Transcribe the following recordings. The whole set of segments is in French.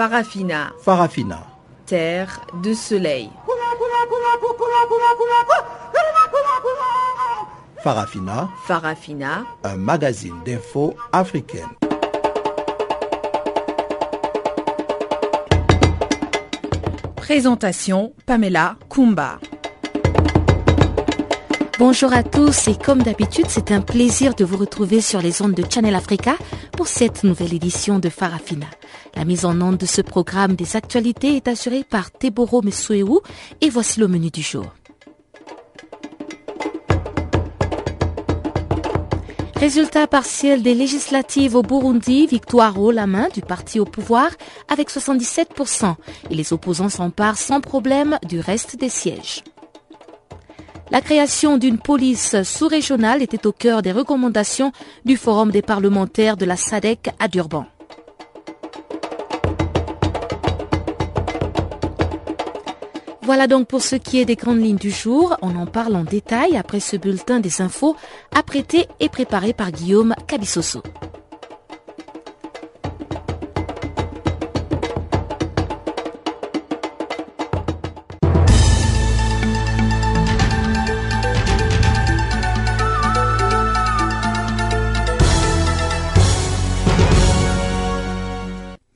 Farafina. Farafina. Terre de soleil. Farafina. Farafina. Un magazine d'infos africaine. Présentation Pamela Kumba. Bonjour à tous et comme d'habitude, c'est un plaisir de vous retrouver sur les ondes de Channel Africa pour cette nouvelle édition de Farafina. La mise en onde de ce programme des actualités est assurée par Teboro Mesuewu et voici le menu du jour. Résultat partiel des législatives au Burundi, victoire haut la main du parti au pouvoir avec 77% et les opposants s'emparent sans problème du reste des sièges. La création d'une police sous-régionale était au cœur des recommandations du Forum des parlementaires de la SADEC à Durban. Voilà donc pour ce qui est des grandes lignes du jour. On en parle en détail après ce bulletin des infos apprêté et préparé par Guillaume Cabissoso.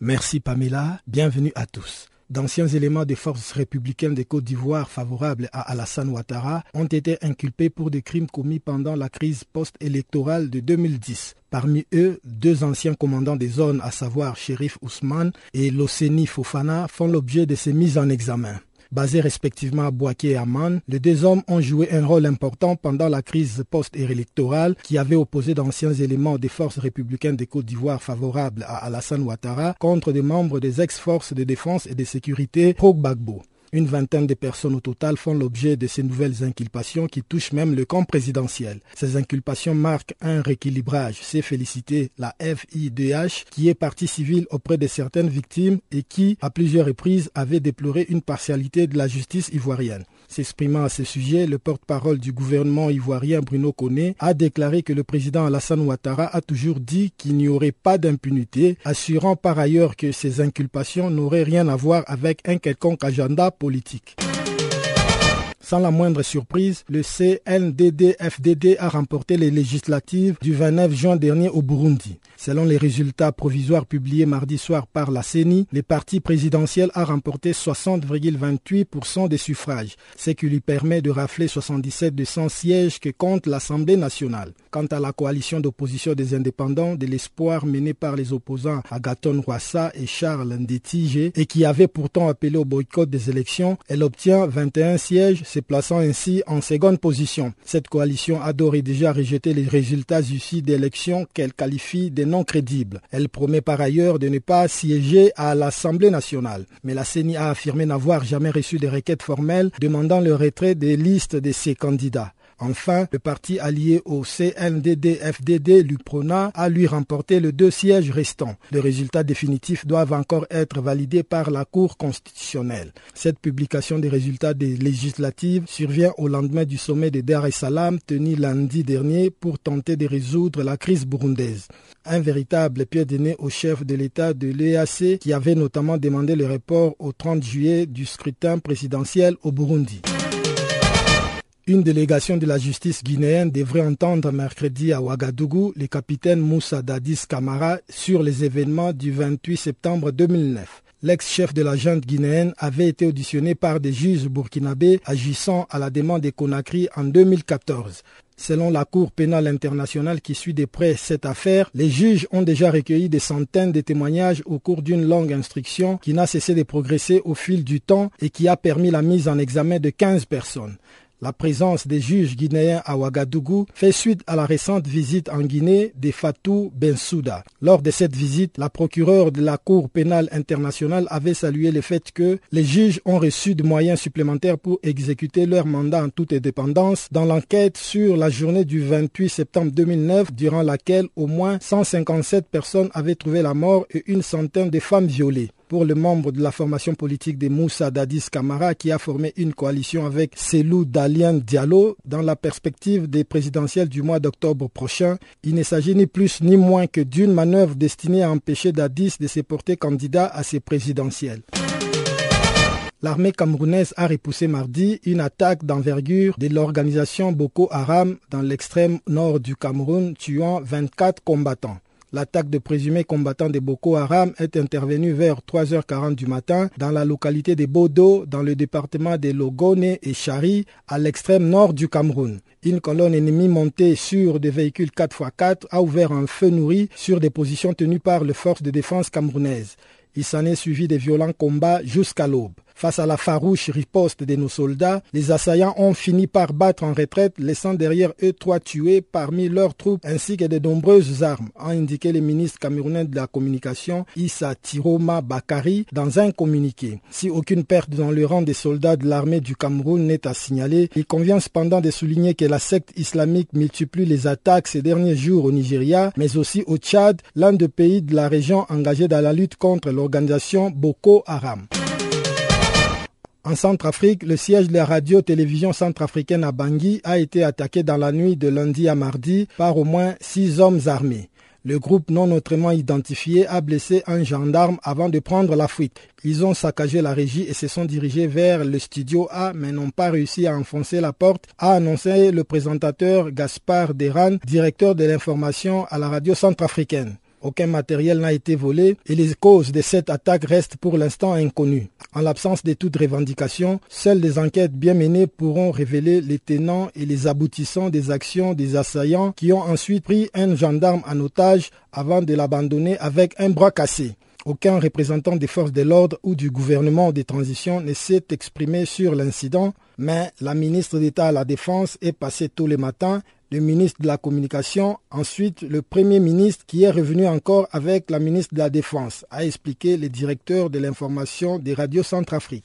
Merci Pamela, bienvenue à tous. D'anciens éléments des forces républicaines de Côte d'Ivoire favorables à Alassane Ouattara ont été inculpés pour des crimes commis pendant la crise post-électorale de 2010. Parmi eux, deux anciens commandants des zones, à savoir Shérif Ousmane et Loseni Fofana, font l'objet de ces mises en examen. Basés respectivement à Boaké et Amman, les deux hommes ont joué un rôle important pendant la crise post-électorale qui avait opposé d'anciens éléments des forces républicaines de Côte d'Ivoire favorables à Alassane Ouattara contre des membres des ex-forces de défense et de sécurité pro-Gbagbo. Une vingtaine de personnes au total font l'objet de ces nouvelles inculpations qui touchent même le camp présidentiel. Ces inculpations marquent un rééquilibrage. C'est félicité la FIDH qui est partie civile auprès de certaines victimes et qui, à plusieurs reprises, avait déploré une partialité de la justice ivoirienne. S'exprimant à ce sujet, le porte-parole du gouvernement ivoirien Bruno Koné a déclaré que le président Alassane Ouattara a toujours dit qu'il n'y aurait pas d'impunité, assurant par ailleurs que ces inculpations n'auraient rien à voir avec un quelconque agenda politique. Sans la moindre surprise, le CNDD-FDD a remporté les législatives du 29 juin dernier au Burundi. Selon les résultats provisoires publiés mardi soir par la CENI, le parti présidentiel a remporté 60,28% des suffrages, ce qui lui permet de rafler 77 de 100 sièges que compte l'Assemblée nationale. Quant à la coalition d'opposition des indépendants, de l'espoir mené par les opposants Agaton Rwassa et Charles Ndétigé, et qui avait pourtant appelé au boycott des élections, elle obtient 21 sièges, se plaçant ainsi en seconde position. Cette coalition a d'ores et déjà rejeté les résultats issus d'élections qu'elle qualifie de non crédibles. Elle promet par ailleurs de ne pas siéger à l'Assemblée nationale. Mais la CENI a affirmé n'avoir jamais reçu de requêtes formelles demandant le retrait des listes de ses candidats. Enfin, le parti allié au CNDD-FDD, l'UPRONA, a lui remporté les deux sièges restants. Les résultats définitifs doivent encore être validés par la Cour constitutionnelle. Cette publication des résultats des législatives survient au lendemain du sommet de Dar es Salaam tenu lundi dernier pour tenter de résoudre la crise burundaise. Un véritable pied de nez au chef de l'État de l'EAC qui avait notamment demandé le report au 30 juillet du scrutin présidentiel au Burundi. Une délégation de la justice guinéenne devrait entendre mercredi à Ouagadougou le capitaine Moussa Dadis Kamara sur les événements du 28 septembre 2009. L'ex-chef de la junte guinéenne avait été auditionné par des juges burkinabés agissant à la demande des Conakry en 2014. Selon la Cour pénale internationale qui suit de près cette affaire, les juges ont déjà recueilli des centaines de témoignages au cours d'une longue instruction qui n'a cessé de progresser au fil du temps et qui a permis la mise en examen de 15 personnes. La présence des juges guinéens à Ouagadougou fait suite à la récente visite en Guinée de Fatou Bensouda. Lors de cette visite, la procureure de la Cour pénale internationale avait salué le fait que les juges ont reçu des moyens supplémentaires pour exécuter leur mandat en toute indépendance dans l'enquête sur la journée du 28 septembre 2009 durant laquelle au moins 157 personnes avaient trouvé la mort et une centaine de femmes violées. Pour le membre de la formation politique de Moussa Dadis Kamara qui a formé une coalition avec Selou Dalian Diallo dans la perspective des présidentielles du mois d'octobre prochain. Il ne s'agit ni plus ni moins que d'une manœuvre destinée à empêcher Dadis de se porter candidat à ces présidentielles. L'armée camerounaise a repoussé mardi une attaque d'envergure de l'organisation Boko Haram dans l'extrême nord du Cameroun, tuant 24 combattants. L'attaque de présumés combattants de Boko Haram est intervenue vers 3h40 du matin dans la localité de Bodo, dans le département de Logone et Chari, à l'extrême nord du Cameroun. Une colonne ennemie montée sur des véhicules 4x4 a ouvert un feu nourri sur des positions tenues par les forces de défense camerounaises. Il s'en est suivi des violents combats jusqu'à l'aube. Face à la farouche riposte de nos soldats, les assaillants ont fini par battre en retraite, laissant derrière eux trois tués parmi leurs troupes ainsi que de nombreuses armes, a indiqué le ministre camerounais de la communication Issa Tiroma Bakari dans un communiqué. Si aucune perte dans le rang des soldats de l'armée du Cameroun n'est à signaler, il convient cependant de souligner que la secte islamique multiplie les attaques ces derniers jours au Nigeria, mais aussi au Tchad, l'un des pays de la région engagé dans la lutte contre l'organisation Boko Haram. En Centrafrique, le siège de la radio-télévision centrafricaine à Bangui a été attaqué dans la nuit de lundi à mardi par au moins six hommes armés. Le groupe non autrement identifié a blessé un gendarme avant de prendre la fuite. Ils ont saccagé la régie et se sont dirigés vers le studio A mais n'ont pas réussi à enfoncer la porte, a annoncé le présentateur Gaspard Deran, directeur de l'information à la radio centrafricaine. Aucun matériel n'a été volé et les causes de cette attaque restent pour l'instant inconnues. En l'absence de toute revendication, seules des enquêtes bien menées pourront révéler les tenants et les aboutissants des actions des assaillants qui ont ensuite pris un gendarme en otage avant de l'abandonner avec un bras cassé. Aucun représentant des forces de l'ordre ou du gouvernement de transition ne s'est exprimé sur l'incident, mais la ministre d'État à la Défense est passée tous les matins le ministre de la Communication, ensuite le Premier ministre qui est revenu encore avec la ministre de la Défense, a expliqué le directeur de l'information des radios Centrafrique.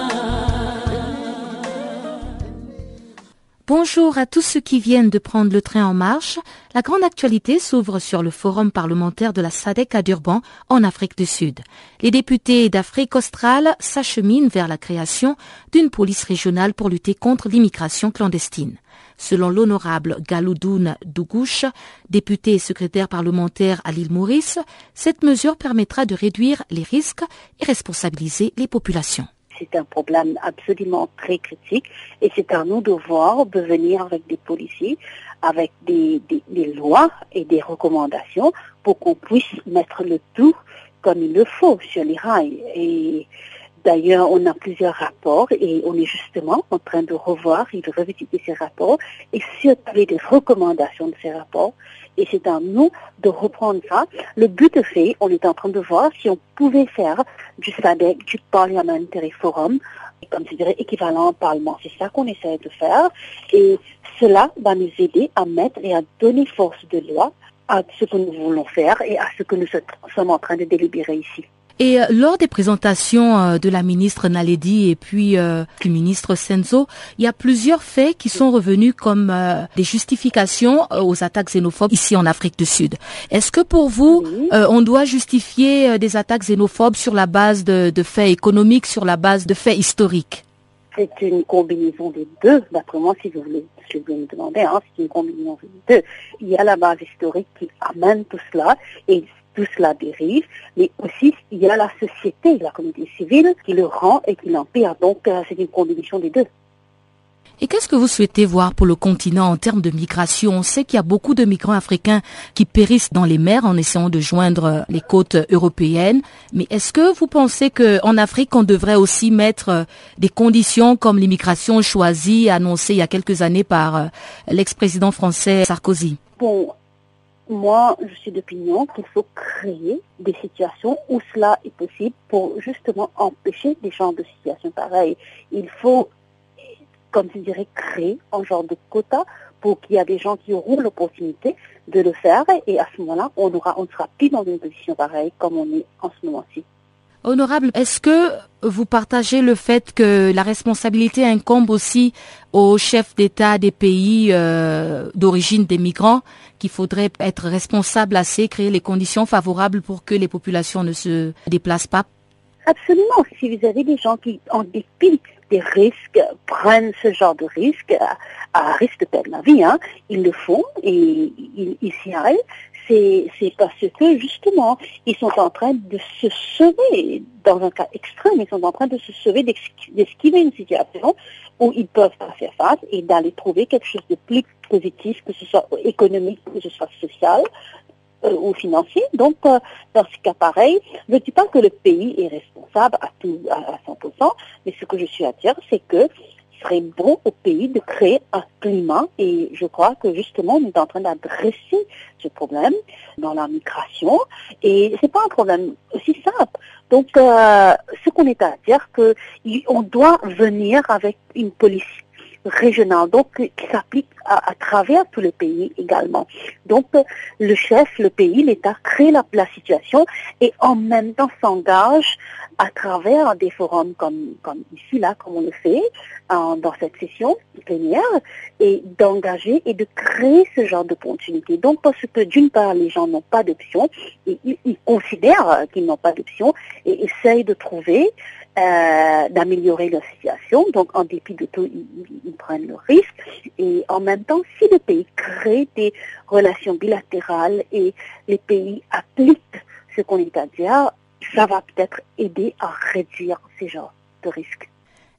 Bonjour à tous ceux qui viennent de prendre le train en marche. La grande actualité s'ouvre sur le forum parlementaire de la SADC à Durban, en Afrique du Sud. Les députés d'Afrique australe s'acheminent vers la création d'une police régionale pour lutter contre l'immigration clandestine. Selon l'honorable Galoudoun Dougouche, député et secrétaire parlementaire à l'île Maurice, cette mesure permettra de réduire les risques et responsabiliser les populations c'est un problème absolument très critique et c'est à nous de voir, de venir avec des policiers, avec des, lois et des recommandations pour qu'on puisse mettre le tout comme il le faut sur les rails. D'ailleurs, on a plusieurs rapports et on est justement en train de revoir et de revisiter ces rapports et surtout des recommandations de ces rapports. Et c'est à nous de reprendre ça. Le but est fait, on est en train de voir si on pouvait faire du SADEC, du Parliamentary Forum, dirais équivalent au Parlement. C'est ça qu'on essaie de faire. Et cela va nous aider à mettre et à donner force de loi à ce que nous voulons faire et à ce que nous sommes en train de délibérer ici. Et euh, lors des présentations euh, de la ministre Naledi et puis euh, du ministre Senzo, il y a plusieurs faits qui sont revenus comme des justifications aux attaques xénophobes ici en Afrique du Sud. Est-ce que pour vous, on doit justifier des attaques xénophobes sur la base de, faits économiques, sur la base de faits historiques? C'est une combinaison des deux, d'après moi, si vous voulez, si vous me demander, hein, c'est une combinaison des deux. Il y a la base historique qui amène tout cela, et tout cela dérive, mais aussi il y a la société, la communauté civile qui le rend et qui l'empire. Donc euh, c'est une combinaison des deux. Et qu'est-ce que vous souhaitez voir pour le continent en termes de migration? On sait qu'il y a beaucoup de migrants africains qui périssent dans les mers en essayant de joindre les côtes européennes. Mais est-ce que vous pensez qu'en Afrique, on devrait aussi mettre des conditions comme l'immigration choisie, annoncée il y a quelques années par euh, l'ex-président français Sarkozy? Bon, moi, je suis d'opinion qu'il faut créer des situations où cela est possible pour justement empêcher des genres de situations pareilles. Il faut comme je dirais, créer un genre de quota pour qu'il y ait des gens qui auront l'opportunité de le faire et à ce moment-là, on on sera plus dans une position pareille comme on est en ce moment-ci. Honorable, est-ce que vous partagez le fait que la responsabilité incombe aussi aux chefs d'État des pays euh, d'origine des migrants, qu'il faudrait être responsable assez, créer les conditions favorables pour que les populations ne se déplacent pas? Absolument. Si vous avez des gens qui, en dépit des risques, prennent ce genre de risque, à, risque de perdre la vie, hein, ils le font et ils, s'y arrêtent. C'est, parce que justement, ils sont en train de se sauver, dans un cas extrême, ils sont en train de se sauver, d'esquiver une situation où ils peuvent pas faire face et d'aller trouver quelque chose de plus positif, que ce soit économique, que ce soit social, euh, ou financier. Donc, euh, dans ce cas pareil, je ne dis pas que le pays est responsable à, tout, à, 100%, mais ce que je suis à dire, c'est que serait bon au pays de créer un climat et je crois que justement on est en train d'adresser ce problème dans la migration et c'est pas un problème aussi simple. Donc euh, ce qu'on est à dire que on doit venir avec une politique régional, donc qui s'applique à, travers tout le pays également. Donc le chef, le pays, l'État crée la, situation et en même temps s'engage à travers des forums comme, comme ici, là, comme on le fait dans cette session plénière, et d'engager et de créer ce genre de continuité. Donc parce que d'une part, les gens n'ont pas d'option, et ils considèrent qu'ils n'ont pas d'option et essayent de trouver euh, d'améliorer leur situation. Donc, en dépit de tout, ils, prennent le risque. Et en même temps, si le pays crée des relations bilatérales et les pays appliquent ce qu'on est à dire, ça va peut-être aider à réduire ces genres de risques.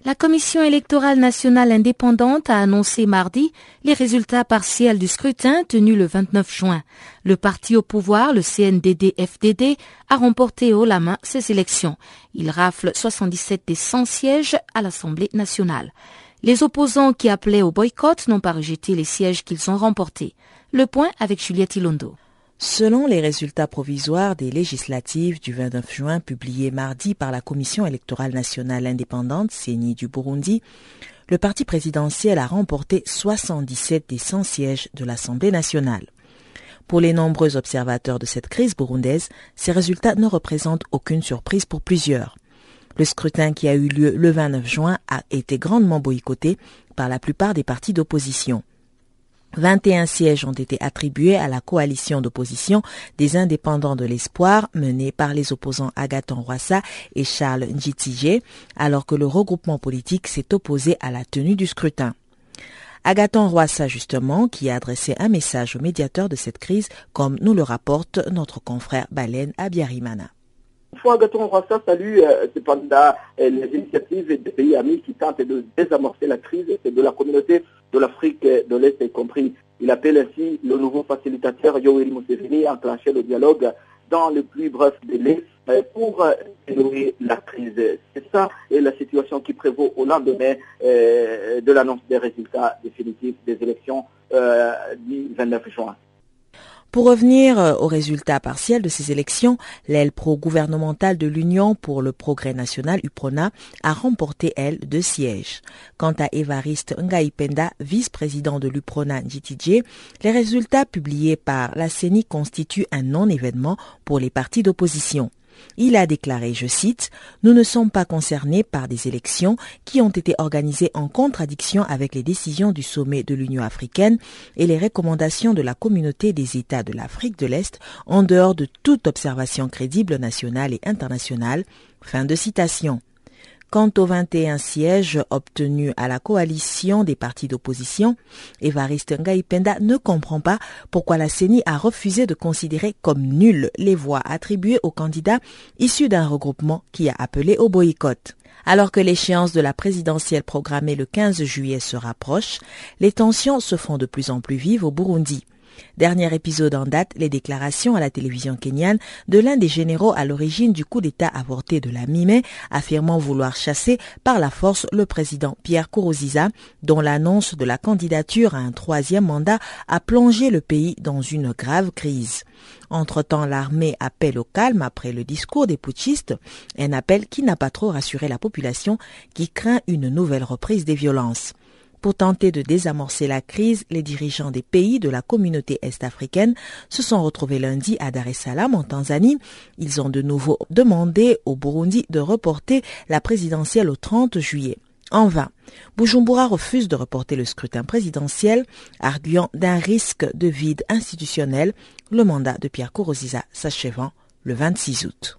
La Commission électorale nationale indépendante a annoncé mardi les résultats partiels du scrutin tenu le 29 juin. Le parti au pouvoir, le CNDD-FDD, a remporté haut la main ces élections. Il rafle 77 des 100 sièges à l'Assemblée nationale. Les opposants qui appelaient au boycott n'ont pas rejeté les sièges qu'ils ont remportés. Le point avec Juliette Ilondo. Selon les résultats provisoires des législatives du 29 juin publiés mardi par la Commission électorale nationale indépendante CENI du Burundi, le parti présidentiel a remporté 77 des 100 sièges de l'Assemblée nationale. Pour les nombreux observateurs de cette crise burundaise, ces résultats ne représentent aucune surprise pour plusieurs. Le scrutin qui a eu lieu le 29 juin a été grandement boycotté par la plupart des partis d'opposition. 21 sièges ont été attribués à la coalition d'opposition des indépendants de l'espoir menée par les opposants Agathon Roissa et Charles Njitije, alors que le regroupement politique s'est opposé à la tenue du scrutin. Agathon Roissa, justement, qui a adressé un message au médiateur de cette crise, comme nous le rapporte notre confrère Baleine Abiyarimana. Agathon Roissa salue euh, euh, les initiatives des pays amis qui tentent de désamorcer la crise? Et de la communauté de l'Afrique de l'Est y compris. Il appelle ainsi le nouveau facilitateur Yoweri Museveni à enclencher le dialogue dans le plus bref délai euh, pour éloigner euh, la crise. C'est ça et la situation qui prévaut au lendemain euh, de l'annonce des résultats définitifs des élections du 29 juin. Pour revenir euh, aux résultats partiels de ces élections, l'aile pro-gouvernementale de l'Union pour le progrès national, UPRONA, a remporté, elle, deux sièges. Quant à Evariste Ngaipenda, vice-président de l'UPRONA JTJ, les résultats publiés par la CENI constituent un non-événement pour les partis d'opposition. Il a déclaré, je cite, Nous ne sommes pas concernés par des élections qui ont été organisées en contradiction avec les décisions du sommet de l'Union africaine et les recommandations de la communauté des États de l'Afrique de l'Est en dehors de toute observation crédible nationale et internationale. Fin de citation. Quant aux 21 sièges obtenus à la coalition des partis d'opposition, Evariste Ngaipenda ne comprend pas pourquoi la CENI a refusé de considérer comme nulles les voix attribuées aux candidats issus d'un regroupement qui a appelé au boycott. Alors que l'échéance de la présidentielle programmée le 15 juillet se rapproche, les tensions se font de plus en plus vives au Burundi. Dernier épisode en date, les déclarations à la télévision kenyane de l'un des généraux à l'origine du coup d'État avorté de la mi-mai, affirmant vouloir chasser par la force le président Pierre Kourouziza, dont l'annonce de la candidature à un troisième mandat a plongé le pays dans une grave crise. Entre-temps, l'armée appelle au calme après le discours des putschistes, un appel qui n'a pas trop rassuré la population qui craint une nouvelle reprise des violences. Pour tenter de désamorcer la crise, les dirigeants des pays de la communauté est-africaine se sont retrouvés lundi à Dar es Salaam en Tanzanie. Ils ont de nouveau demandé au Burundi de reporter la présidentielle au 30 juillet. En vain, Bujumbura refuse de reporter le scrutin présidentiel, arguant d'un risque de vide institutionnel, le mandat de Pierre Kourouziza s'achevant le 26 août.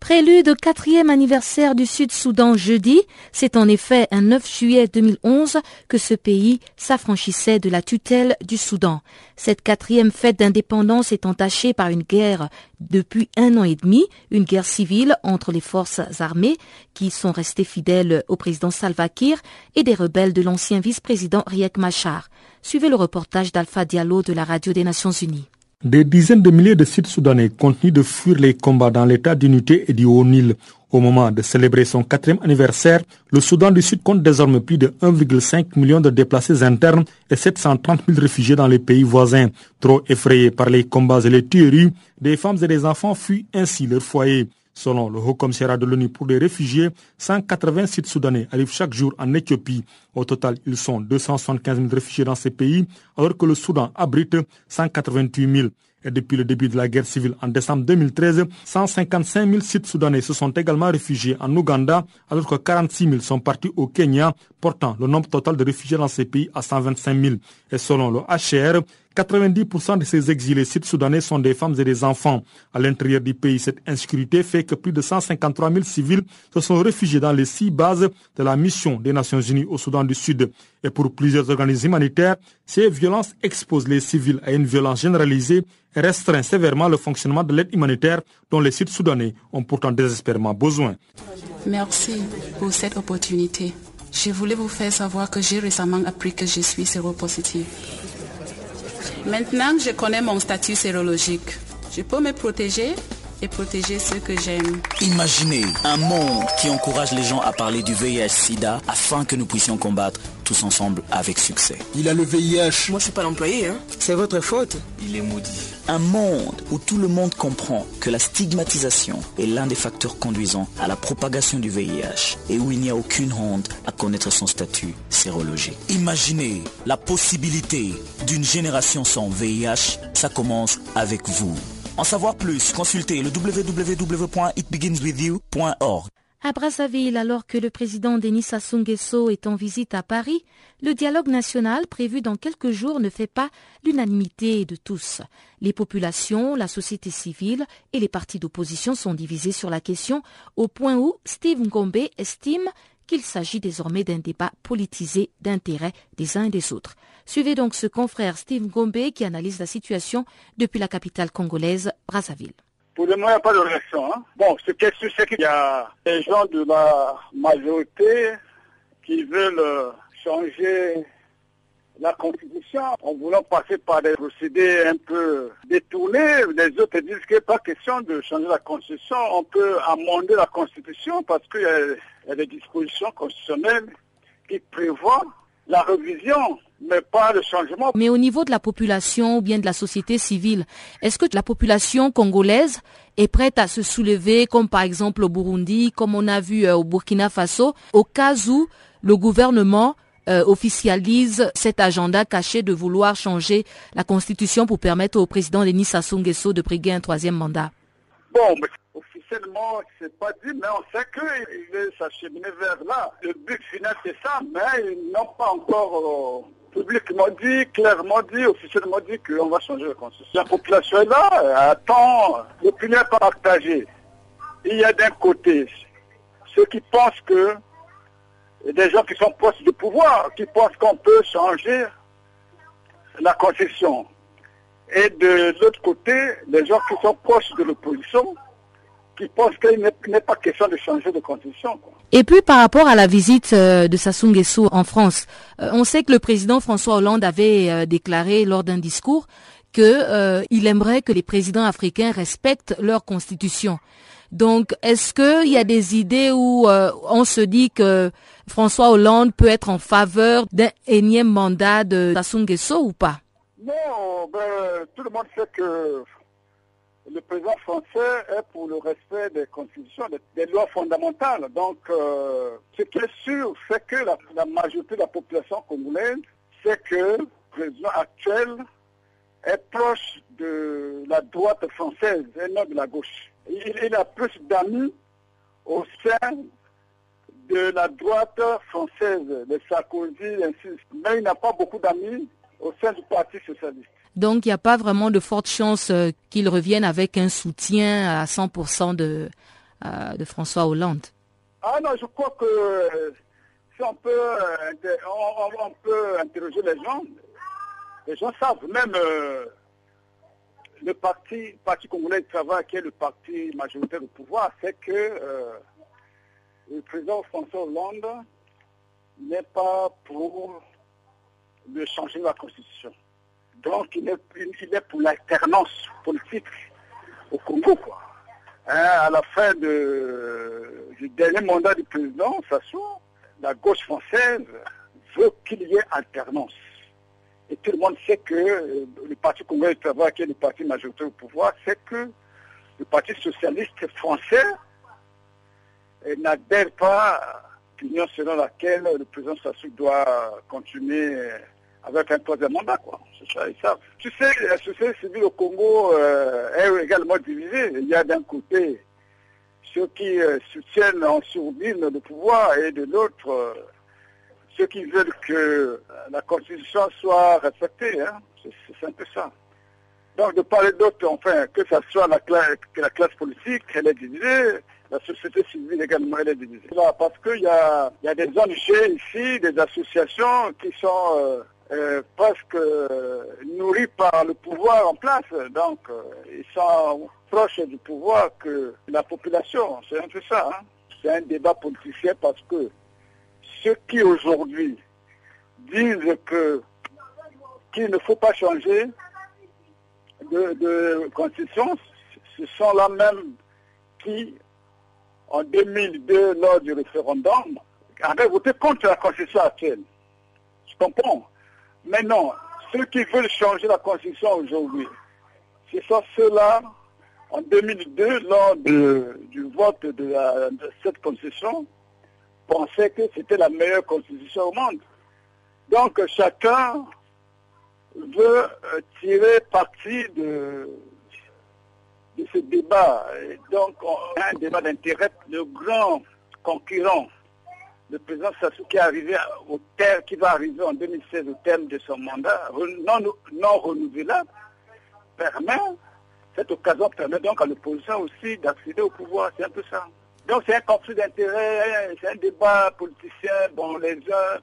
Prélude au quatrième anniversaire du Sud-Soudan jeudi, c'est en effet un 9 juillet 2011 que ce pays s'affranchissait de la tutelle du Soudan. Cette quatrième fête d'indépendance est entachée par une guerre depuis un an et demi, une guerre civile entre les forces armées qui sont restées fidèles au président Salva Kiir et des rebelles de l'ancien vice-président Riek Machar. Suivez le reportage d'Alpha Diallo de la Radio des Nations Unies. Des dizaines de milliers de Sud-Soudanais continuent de fuir les combats dans l'état d'unité et du Haut-Nil. Au moment de célébrer son quatrième anniversaire, le Soudan du Sud compte désormais plus de 1,5 million de déplacés internes et 730 000 réfugiés dans les pays voisins. Trop effrayés par les combats et les tueries, des femmes et des enfants fuient ainsi leur foyer. Selon le Haut Commissariat de l'ONU pour les réfugiés, 180 Sud-Soudanais arrivent chaque jour en Éthiopie. Au total, ils sont 275 000 réfugiés dans ces pays, alors que le Soudan abrite 188 000. Et depuis le début de la guerre civile en décembre 2013, 155 000 Sud-Soudanais se sont également réfugiés en Ouganda, alors que 46 000 sont partis au Kenya, portant le nombre total de réfugiés dans ces pays à 125 000. Et selon le HCR, 90% de ces exilés sud-soudanais sont des femmes et des enfants. À l'intérieur du pays, cette insécurité fait que plus de 153 000 civils se sont réfugiés dans les six bases de la mission des Nations Unies au Soudan du Sud. Et pour plusieurs organismes humanitaires, ces violences exposent les civils à une violence généralisée et restreignent sévèrement le fonctionnement de l'aide humanitaire dont les Sud-Soudanais ont pourtant désespérément besoin. Merci pour cette opportunité. Je voulais vous faire savoir que j'ai récemment appris que je suis séropositive. Maintenant que je connais mon statut sérologique, je peux me protéger et protéger ceux que j'aime. Imaginez un monde qui encourage les gens à parler du VIH-Sida afin que nous puissions combattre tous ensemble avec succès. Il a le VIH. Moi, je suis pas l'employé, hein. C'est votre faute. Il est maudit. Un monde où tout le monde comprend que la stigmatisation est l'un des facteurs conduisant à la propagation du VIH et où il n'y a aucune honte à connaître son statut sérologique. Imaginez la possibilité d'une génération sans VIH. Ça commence avec vous. En savoir plus, consultez le www.itbeginswithyou.org. À Brazzaville, alors que le président Denis Sassou est en visite à Paris, le dialogue national prévu dans quelques jours ne fait pas l'unanimité de tous. Les populations, la société civile et les partis d'opposition sont divisés sur la question au point où Steve Ngombe estime qu'il s'agit désormais d'un débat politisé d'intérêt des uns et des autres. Suivez donc ce confrère Steve Ngombe qui analyse la situation depuis la capitale congolaise, Brazzaville. Pour le moment, il n'y a pas de réaction. Hein. Bon, ce qui est sûr, c'est qu'il y a des gens de la majorité qui veulent changer la Constitution en voulant passer par des procédés un peu détournés. Les autres disent qu'il n'est pas question de changer la Constitution. On peut amender la Constitution parce qu'il y, a des dispositions constitutionnelles qui prévoient la révision, mais pas le changement. Mais au niveau de la population ou bien de la société civile, est-ce que la population congolaise est prête à se soulever, comme par exemple au Burundi, comme on a vu euh, au Burkina Faso, au cas où le gouvernement euh, officialise cet agenda caché de vouloir changer la constitution pour permettre au président Denis Sassou Nguesso de briguer un troisième mandat? Bon, mais officiellement, c'est pas dit, mais on sait qu'il est s'acheminer vers là. Le but final, c'est ça, mais ils n'ont pas encore euh, publiquement dit, clairement dit, officiellement dit qu'on va changer la constitution. La population est là, attend, l'opinion pas partagée. Il y a d'un côté ceux qui pensent que des gens qui sont proches du pouvoir, qui pensent qu'on peut changer la constitution. Et de l'autre côté, des gens qui sont proches de l'opposition, qui pensent qu'il n'est pas question de changer de constitution. Et puis par rapport à la visite euh, de Sassou Nguesso en France, euh, on sait que le président François Hollande avait euh, déclaré lors d'un discours qu'il aimerait que les présidents africains respectent leur constitution. Donc, est-ce qu'il y a des idées où on se dit que François Hollande peut être en faveur d'un énième mandat de Sassou Nguesso ou pas? Non, ben, tout le monde sait que le président français est pour le respect des constitutions, des, lois fondamentales. Donc, euh, ce qui est sûr, c'est que la, majorité de la population congolaise sait que le président actuel est proche de la droite française et non de la gauche. il a plus d'amis au sein de la droite française, de Sarkozy, ainsi. Mais il n'a pas beaucoup d'amis au sein du Parti socialiste. Donc il n'y a pas vraiment de forte chance euh, qu'il revienne avec un soutien à 100% de, euh, de François Hollande. Ah non, je crois que euh, si on peut, interroger les gens, les gens savent, même le parti, parti congolais du travail, qui est le parti majoritaire au pouvoir, c'est que le président François Hollande n'est pas pour le changer la Constitution. Donc, il est, pour l'alternance politique au Congo. Hein, à la fin du dernier mandat du président Sassou, la gauche française veut qu'il y ait alternance. Et tout le monde sait que euh, le Parti congolais du travail, qui est le parti majoritaire au pouvoir, sait que le Parti socialiste français n'adhère pas à l'union selon laquelle le président Sassou doit continuer avec un troisième mandat. Quoi. Ça, ils savent. Tu sais, la société civile au Congo euh, est également divisée. Il y a d'un côté ceux qui euh, soutiennent en sourdine le pouvoir et de l'autre euh, ceux qui veulent que la constitution soit respectée. Hein. C'est un peu ça. Donc de parler d'autres, enfin, que ce soit la classe, que la classe politique, elle est divisée, la société civile également, elle est divisée. parce qu'il y a, y a des ONG ici, des associations qui sont euh, euh, presque euh, nourries par le pouvoir en place. Donc, ils sont proches du pouvoir que la population. C'est un peu ça. Hein. C'est un débat politicien parce que ceux qui aujourd'hui disent que qu'il ne faut pas changer de, constitution, ce sont là même qui en 2002, lors du référendum, avait voté contre la constitution actuelle. Je comprends? Mais non, ceux qui veulent changer la constitution aujourd'hui, ce sont ceux-là, en 2002, lors du vote de, cette constitution, pensaient que c'était la meilleure constitution au monde. Donc chacun veut euh, tirer parti de, ce débat. donc, on a un débat d'intérêt. Le grand concurrent, le président Sassou qui, qui va arriver en 2016 au terme de son mandat, non, non renouvelable, permet, cette occasion permet donc à l'opposition aussi d'accéder au pouvoir. C'est un peu ça. Donc c'est un conflit d'intérêt, c'est un débat politicien. Bon, les uns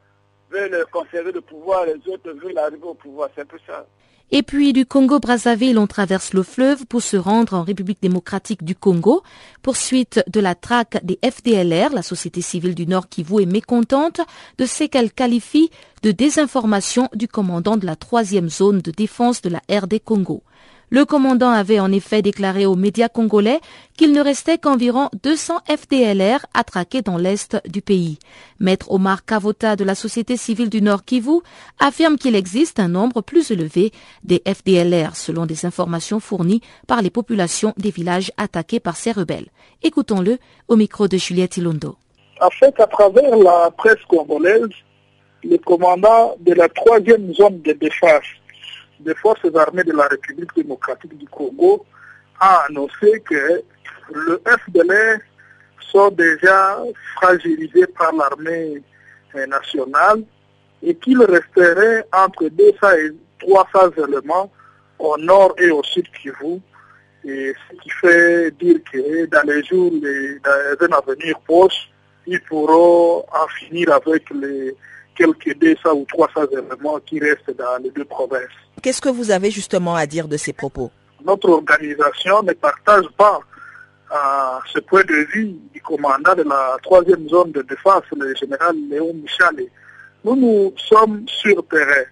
veulent conserver le pouvoir, les autres veulent arriver au pouvoir. C'est un peu ça. Et puis du Congo-Brazzaville, on traverse le fleuve pour se rendre en République démocratique du Congo. Poursuite de la traque des FDLR, la société civile du Nord Kivu est mécontente de ce qu'elle qualifie de désinformation du commandant de la troisième zone de défense de la RD Congo. Le commandant avait en effet déclaré aux médias congolais qu'il ne restait qu'environ 200 FDLR à traquer dans l'est du pays. Maître Omar Kavota de la société civile du Nord Kivu affirme qu'il existe un nombre plus élevé des FDLR selon des informations fournies par les populations des villages attaqués par ces rebelles. Écoutons-le au micro de Juliette Ilondo. En fait, à travers la presse congolaise, le commandant de la troisième zone de défense des forces armées de la République démocratique du Congo a annoncé que le FDLR sont déjà fragilisés par l'armée nationale et qu'il resterait entre 200 et 300 éléments au nord et au sud Kivu. Et ce qui fait dire que dans les jours, les, dans un avenir proche, ils pourront en finir avec les quelques 200 ou 300 éléments qui restent dans les deux provinces. Qu'est-ce que vous avez justement à dire de ces propos? Notre organisation ne partage pas euh, ce point de vue du commandant de la troisième zone de défense, le général Léon Michal. Nous, nous sommes sur terrain.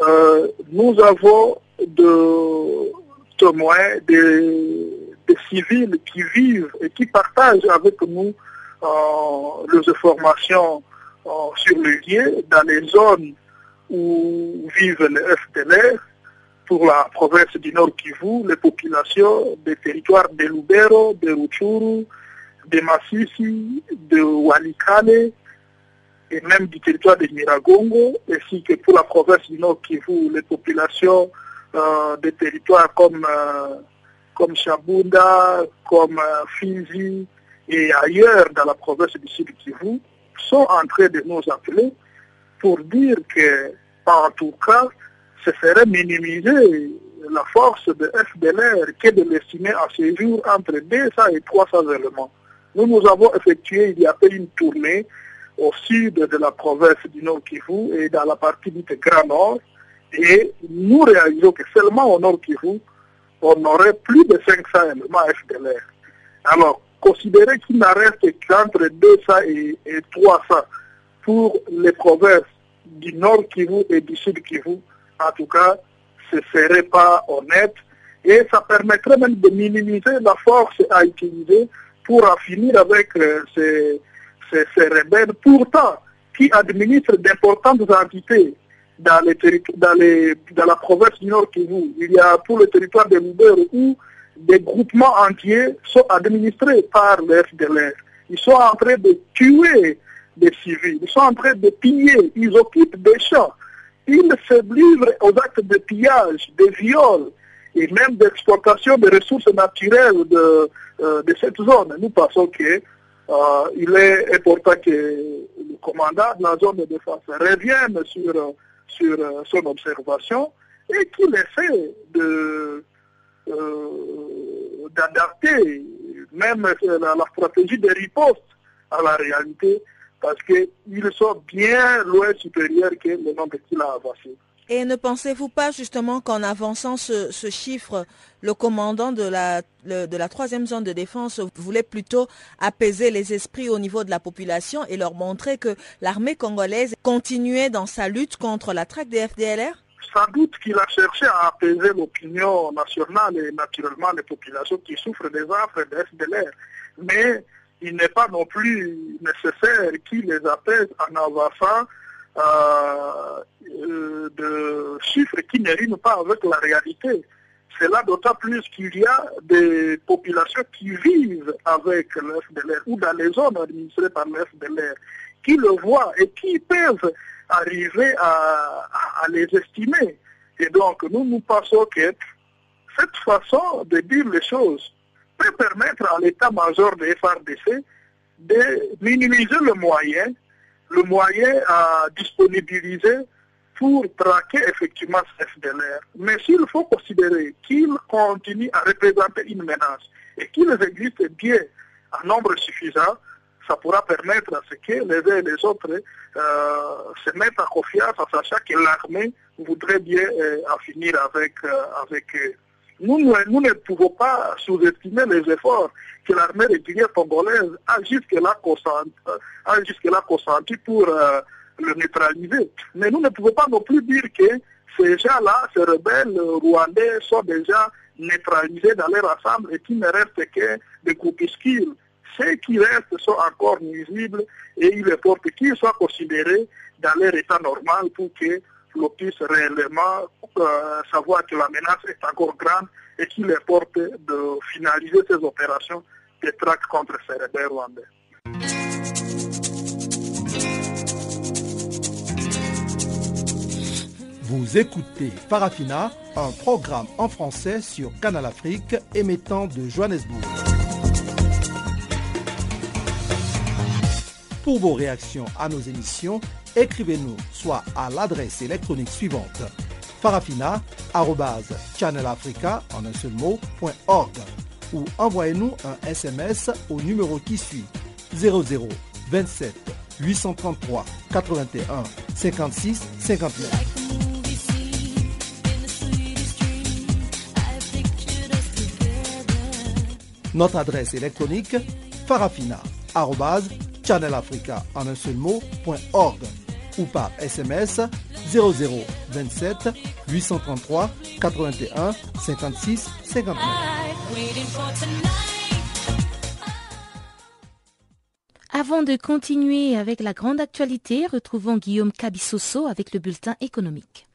Euh, nous avons de témoins, des, civils qui vivent et qui partagent avec nous euh, les informations sur le lieu, dans les zones où vivent les FDLR, pour la province du Nord Kivu, les populations des territoires de Lubero, de Ruchuru, de Massisi, de Walikale, et même du territoire de Miragongo, ainsi que pour la province du Nord Kivu, les populations euh, des territoires comme, euh, comme Chabunda, comme euh, Fizi et ailleurs dans la province du Sud Kivu, sont en train de nous appeler pour dire que, en tout cas, ce serait minimiser la force de FDLR que de l'estimer à ce jour entre 200 et 300 éléments. Nous, nous avons effectué il y a peu une tournée au sud de la province du Nord Kivu et dans la partie du Grand Nord. Et nous réalisons que seulement au Nord Kivu, on aurait plus de 500 éléments FDLR. Alors, considérer qu'il n'en reste qu'entre 200 et, 300 pour les provinces du Nord Kivu et du Sud Kivu, en tout cas, ce ne serait pas honnête et ça permettrait même de minimiser la force à utiliser pour en finir avec euh, ces, ces, rebelles, pourtant qui administrent d'importantes entités dans, les dans, les, dans la province du Nord Kivu? Il y a tout le territoire de Loubert où des groupements entiers sont administrés par les FDLR. Ils sont en train de tuer des civils, ils sont en train de piller, ils occupent des champs. Ils se livrent aux actes de pillage, de viol et même d'exploitation des ressources naturelles de, euh, cette zone. Nous pensons qu'il euh, est important que le commandant de la zone de défense revienne sur, sur euh, son observation et qu'il essaie d'adapter même la, stratégie de riposte à la réalité parce qu'ils sont bien loin supérieurs que le nombre qu'il a avancé. Et ne pensez-vous pas justement qu'en avançant ce, chiffre, le commandant de la, de la troisième zone de défense voulait plutôt apaiser les esprits au niveau de la population et leur montrer que l'armée congolaise continuait dans sa lutte contre la traque des FDLR sans doute qu'il a cherché à apaiser l'opinion nationale et naturellement les populations qui souffrent des affres des FDLR. Mais il n'est pas non plus nécessaire qu'il les apaise en avançant euh, euh, de chiffres qui ne riment pas avec la réalité. C'est là d'autant plus qu'il y a des populations qui vivent avec le FDLR ou dans les zones administrées par le FDLR, qui le voient et qui peuvent arriver à, les estimer. Et donc, nous, nous pensons que cette façon de dire les choses peut permettre à l'état-major de FRDC de minimiser le moyen, le moyen à disponibiliser pour traquer effectivement ce FDLR. Mais s'il faut considérer qu'ils continuent à représenter une menace et qu'ils existent bien en nombre suffisant, ça pourra permettre à ce que les uns et les autres euh, se mettent en confiance en sachant que l'armée voudrait bien en finir avec, avec eux. Nous, ne pouvons pas sous-estimer les efforts que l'armée régulière congolaise a jusque-là consenti, consenti pour le neutraliser. Mais nous ne pouvons pas non plus dire que ces gens-là, ces rebelles rwandais, sont déjà neutralisés dans leur ensemble et qu'il ne reste que des groupuscules. Ceux qui restent sont encore nuisibles et il est fort qu'ils soient considérés dans leur état normal pour que l'on puisse réellement euh, savoir que la menace est encore grande et qu'il est fort de finaliser ces opérations de traque contre ces rebelles rwandais. Vous écoutez Farafina, un programme en français sur Canal Afrique émettant de Johannesburg. Pour vos réactions à nos émissions, écrivez-nous soit à l'adresse électronique suivante farafina.channelafrica en un seul mot, ou envoyez-nous un SMS au numéro qui suit 00 27 833 81 56 59. Notre adresse électronique farafina.channelafrica en un seul mot, ou par SMS 0027 833 81 56 59. Avant de continuer avec la grande actualité, retrouvons Guillaume Cabissoso avec le bulletin économique.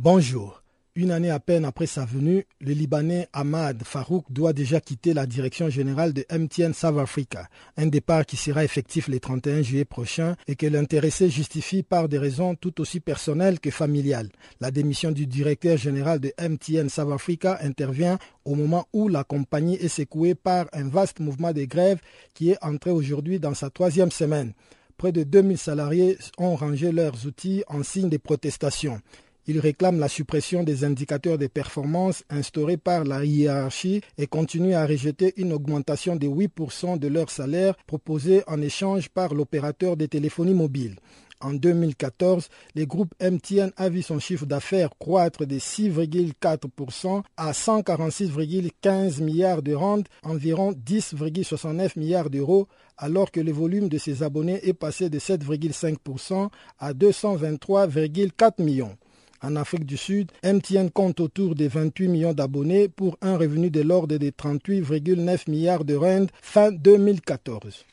Bonjour. Une année à peine après sa venue, le Libanais Ahmad Farouk doit déjà quitter la direction générale de MTN South Africa, un départ qui sera effectif le 31 juillet prochain et que l'intéressé justifie par des raisons tout aussi personnelles que familiales. La démission du directeur général de MTN South Africa intervient au moment où la compagnie est secouée par un vaste mouvement de grève qui est entré aujourd'hui dans sa troisième semaine. Près de 2000 salariés ont rangé leurs outils en signe de protestation. Ils réclament la suppression des indicateurs de performance instaurés par la hiérarchie et continuent à rejeter une augmentation de 8% de leur salaire proposée en échange par l'opérateur de téléphonie mobile. En 2014, le groupe MTN a vu son chiffre d'affaires croître de 6,4% à 146,15 milliards de rand, environ 10,69 milliards d'euros, alors que le volume de ses abonnés est passé de 7,5% à 223,4 millions. En Afrique du Sud, MTN compte autour de 28 millions d'abonnés pour un revenu de l'ordre de 38,9 milliards de rand fin 2014.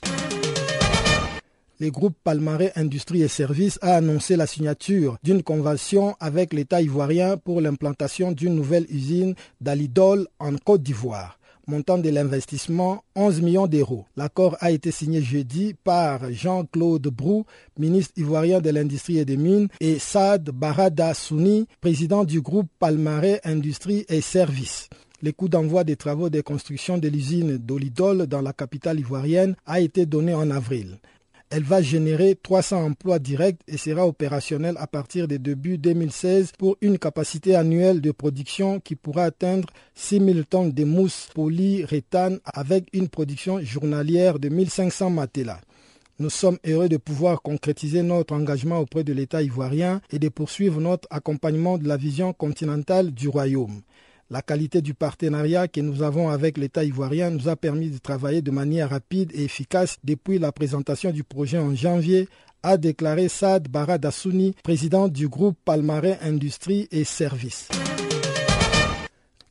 Le groupe Palmarès Industrie et Services a annoncé la signature d'une convention avec l'État ivoirien pour l'implantation d'une nouvelle usine d'Alidol en Côte d'Ivoire montant de l'investissement 11 millions d'euros. L'accord a été signé jeudi par Jean-Claude Brou, ministre ivoirien de l'Industrie et des Mines, et Saad Barada Souni, président du groupe Palmarès Industrie et Services. Le coût d'envoi des travaux de construction de l'usine d'Olidol dans la capitale ivoirienne a été donné en avril. Elle va générer 300 emplois directs et sera opérationnelle à partir de début 2016 pour une capacité annuelle de production qui pourra atteindre 6 000 tonnes de mousse polyréthane avec une production journalière de 1500 matelas. Nous sommes heureux de pouvoir concrétiser notre engagement auprès de l'État ivoirien et de poursuivre notre accompagnement de la vision continentale du royaume. La qualité du partenariat que nous avons avec l'État ivoirien nous a permis de travailler de manière rapide et efficace depuis la présentation du projet en janvier, a déclaré Saad Baradassouni, président du groupe Palmarin Industrie et Services.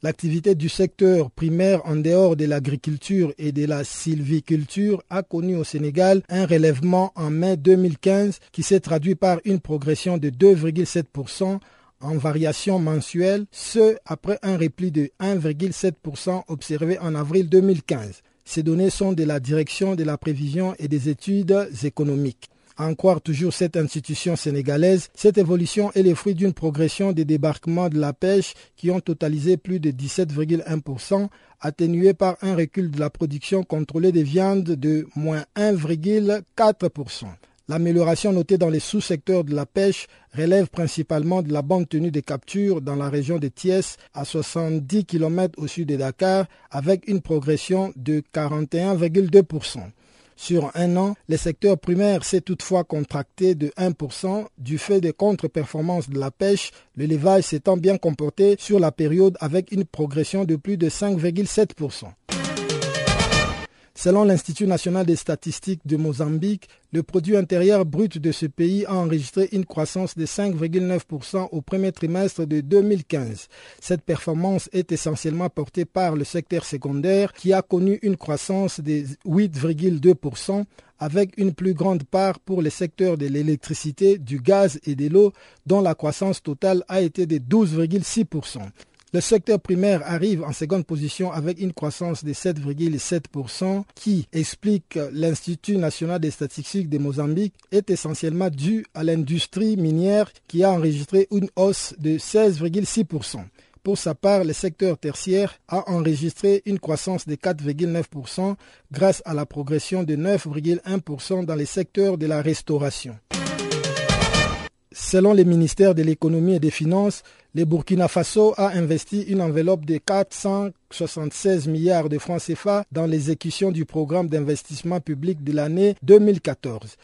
L'activité du secteur primaire en dehors de l'agriculture et de la sylviculture a connu au Sénégal un relèvement en mai 2015 qui s'est traduit par une progression de 2,7% en variation mensuelle, ce après un repli de 1,7% observé en avril 2015. Ces données sont de la direction de la prévision et des études économiques. En croire toujours cette institution sénégalaise, cette évolution est le fruit d'une progression des débarquements de la pêche qui ont totalisé plus de 17,1%, atténué par un recul de la production contrôlée des viandes de moins 1,4%. L'amélioration notée dans les sous-secteurs de la pêche relève principalement de la bonne tenue des captures dans la région de Thiès, à 70 km au sud de Dakar, avec une progression de 41,2%. Sur un an, le secteur primaire s'est toutefois contracté de 1% du fait des contre-performances de la pêche, l'élevage s'étant bien comporté sur la période avec une progression de plus de 5,7%. Selon l'Institut national des statistiques de Mozambique, le produit intérieur brut de ce pays a enregistré une croissance de 5,9% au premier trimestre de 2015. Cette performance est essentiellement portée par le secteur secondaire qui a connu une croissance de 8,2% avec une plus grande part pour les secteurs de l'électricité, du gaz et de l'eau dont la croissance totale a été de 12,6%. Le secteur primaire arrive en seconde position avec une croissance de 7,7% qui explique l'Institut national des statistiques de Mozambique est essentiellement dû à l'industrie minière qui a enregistré une hausse de 16,6%. Pour sa part, le secteur tertiaire a enregistré une croissance de 4,9% grâce à la progression de 9,1% dans les secteurs de la restauration. Selon les ministères de l'économie et des finances, le Burkina Faso a investi une enveloppe de 476 milliards de francs CFA dans l'exécution du programme d'investissement public de l'année 2014.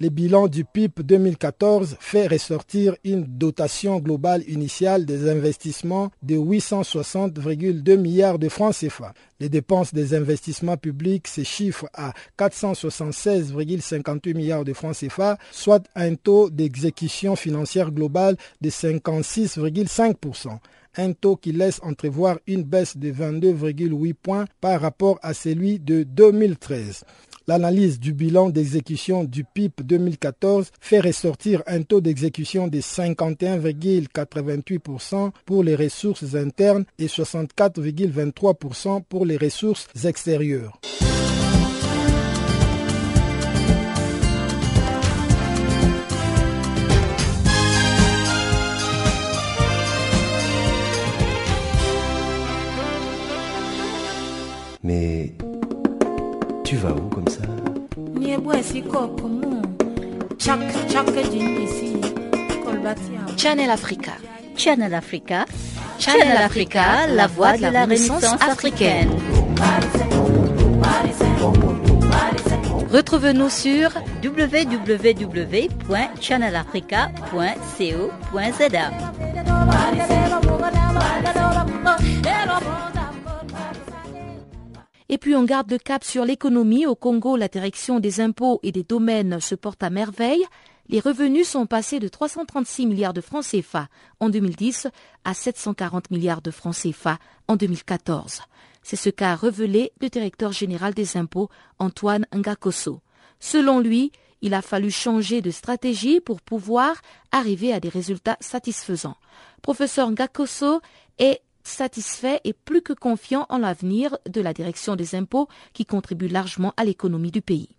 Le bilan du PIB 2014 fait ressortir une dotation globale initiale des investissements de 860,2 milliards de francs CFA. Les dépenses des investissements publics se chiffrent à 476,58 milliards de francs CFA, soit un taux d'exécution financière globale de 56,5% un taux qui laisse entrevoir une baisse de 22,8 points par rapport à celui de 2013. L'analyse du bilan d'exécution du PIB 2014 fait ressortir un taux d'exécution de 51,88% pour les ressources internes et 64,23% pour les ressources extérieures. Mais tu vas où comme ça Channel Africa. Channel Africa. Channel Africa, la voix de la Renaissance africaine. Retrouve-nous sur www.channelafrica.co.za. Et puis on garde le cap sur l'économie. Au Congo, la direction des impôts et des domaines se porte à merveille. Les revenus sont passés de 336 milliards de francs CFA en 2010 à 740 milliards de francs CFA en 2014. C'est ce qu'a révélé le directeur général des impôts, Antoine Ngakoso. Selon lui, il a fallu changer de stratégie pour pouvoir arriver à des résultats satisfaisants. Professeur Ngakoso est satisfait et plus que confiant en l'avenir de la direction des impôts qui contribue largement à l'économie du pays.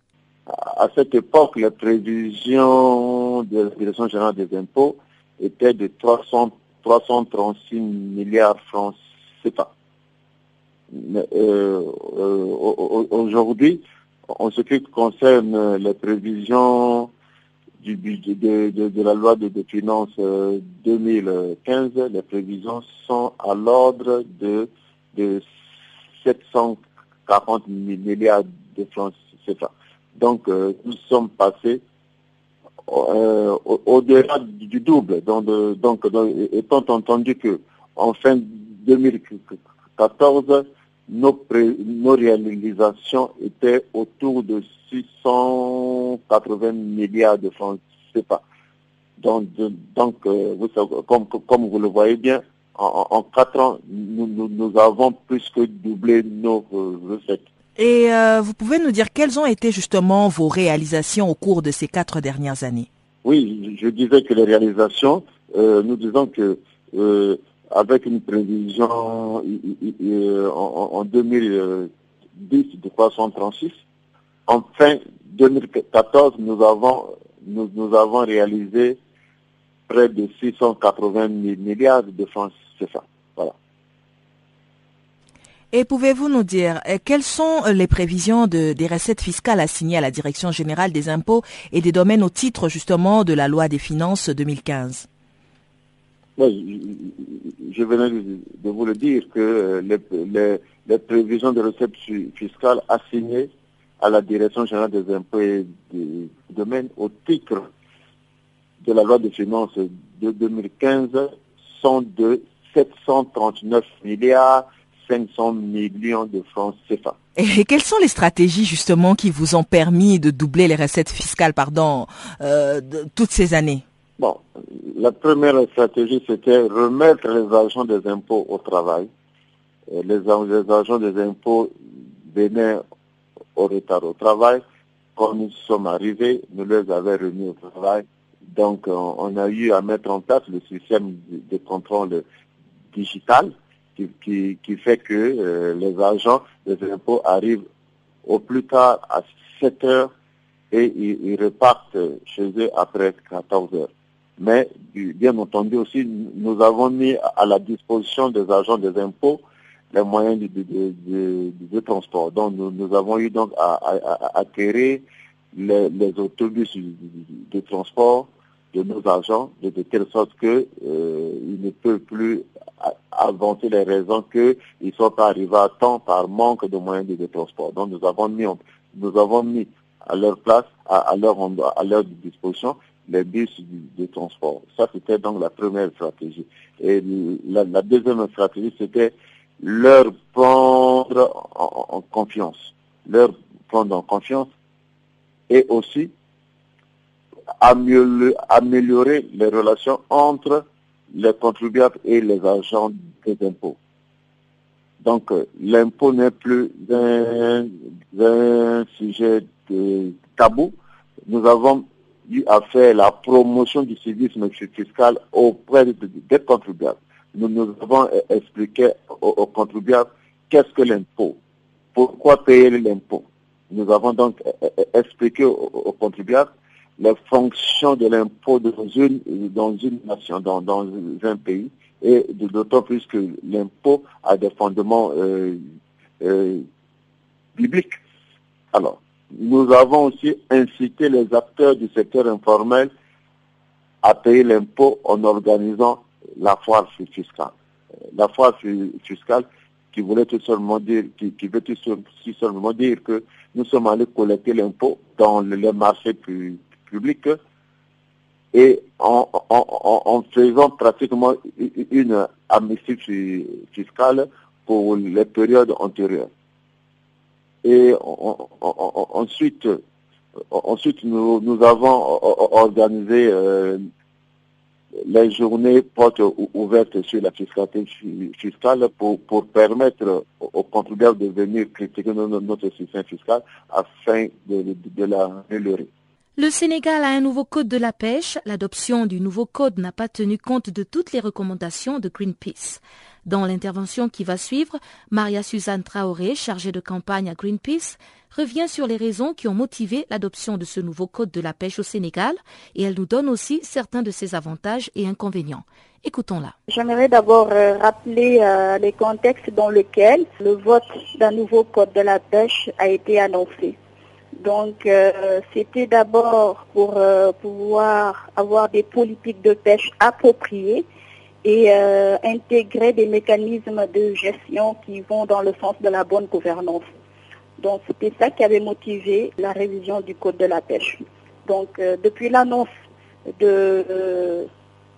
À cette époque, les prévisions de la direction générale des impôts étaient de 300, 336 milliards francs CFA. Euh, euh, aujourd'hui, en ce qui concerne les prévisions du budget de, la loi de, finances 2015, euh, les prévisions sont à l'ordre de, de 740 milliards de francs CFA. Donc, euh, nous sommes passés euh, au-delà du double. Donc, donc, étant entendu que en fin 2014, nos, nos réalisations étaient autour de 680 milliards de francs CFA. Donc, donc euh, comme, comme, vous le voyez bien, en, quatre ans, nous, nous, avons plus que doublé nos euh, recettes. Et euh, vous pouvez nous dire quelles ont été justement vos réalisations au cours de ces quatre dernières années? Oui, je disais que les réalisations, nous disons que avec une prévision en, en 2010 de 336, en fin 2014, nous avons, nous, nous avons réalisé près de 680 milliards de francs CFA. Voilà. Et pouvez-vous nous dire euh, quelles sont euh, les prévisions de, des recettes fiscales assignées à la Direction générale des impôts et des domaines au titre justement de la loi des finances 2015 je venais de vous le dire que les, les prévisions de recettes fiscales assignées à la Direction générale des impôts et des domaines au titre de la loi des finances de 2015 sont de 739 milliards 500 millions de francs CFA. Et quelles sont les stratégies justement qui vous ont permis de doubler les recettes fiscales euh, toutes ces années? Bon, la première stratégie c'était remettre les agents des impôts au travail. les, agents des impôts venaient au retard au travail. Quand nous sommes arrivés, nous les avions remis au travail. Donc, on, a eu à mettre en place le système de, contrôle digital qui, fait que euh, les agents des impôts arrivent au plus tard à 7 heures et ils, repartent chez eux après 14 heures. Mais bien entendu aussi, nous avons mis à la disposition des agents des impôts les moyens de, transport. Donc nous, avons eu donc à, acquérir les, autobus de, transport de nos agents de, telle sorte qu'ils euh, ne peuvent plus avancer les raisons qu'ils ne sont pas arrivés à temps par manque de moyens de, transport. Donc nous avons mis, nous avons mis à leur place, à, leur, à leur disposition, les bus de, transport. Ça, c'était donc la première stratégie. Et la deuxième stratégie, c'était leur prendre en, confiance, leur prendre en confiance et aussi améliorer, les relations entre les contribuables et les agents des impôts. Donc l'impôt n'est plus un, sujet de tabou. Nous avons eu à faire la promotion du civisme fiscal auprès des contribuables nous nous avons expliqué aux, contribuables qu'est-ce que l'impôt, pourquoi payer l'impôt. Nous avons donc expliqué aux, contribuables les fonctions de l'impôt dans une, dans une nation, dans, dans un pays, et d'autant plus que l'impôt a des fondements euh, euh, bibliques. Alors, nous avons aussi incité les acteurs du secteur informel à payer l'impôt en organisant la foire fiscale. La foire fiscale qui voulait tout simplement dire, qui, veut tout simplement dire que nous sommes allés collecter l'impôt dans les marchés publics et en, faisant pratiquement une amnistie fiscale pour les périodes antérieures. Et ensuite, ensuite nous, avons organisé euh, les journées portent ouvertes sur la fiscalité fiscale pour, pour permettre aux contribuables de venir critiquer notre système fiscal afin de, de, de l'améliorer. Le Sénégal a un nouveau code de la pêche. L'adoption du nouveau code n'a pas tenu compte de toutes les recommandations de Greenpeace. Dans l'intervention qui va suivre, Maria Suzanne Traoré, chargée de campagne à Greenpeace, revient sur les raisons qui ont motivé l'adoption de ce nouveau code de la pêche au Sénégal et elle nous donne aussi certains de ses avantages et inconvénients. Écoutons-la. J'aimerais d'abord euh, rappeler euh, les contextes dans lesquels le vote d'un nouveau code de la pêche a été annoncé. Donc, euh, c'était d'abord pour pouvoir avoir des politiques de pêche appropriées et euh, intégrer des mécanismes de gestion qui vont dans le sens de la bonne gouvernance. Donc, c'était ça qui avait motivé la révision du Code de la pêche. Donc, depuis l'annonce de,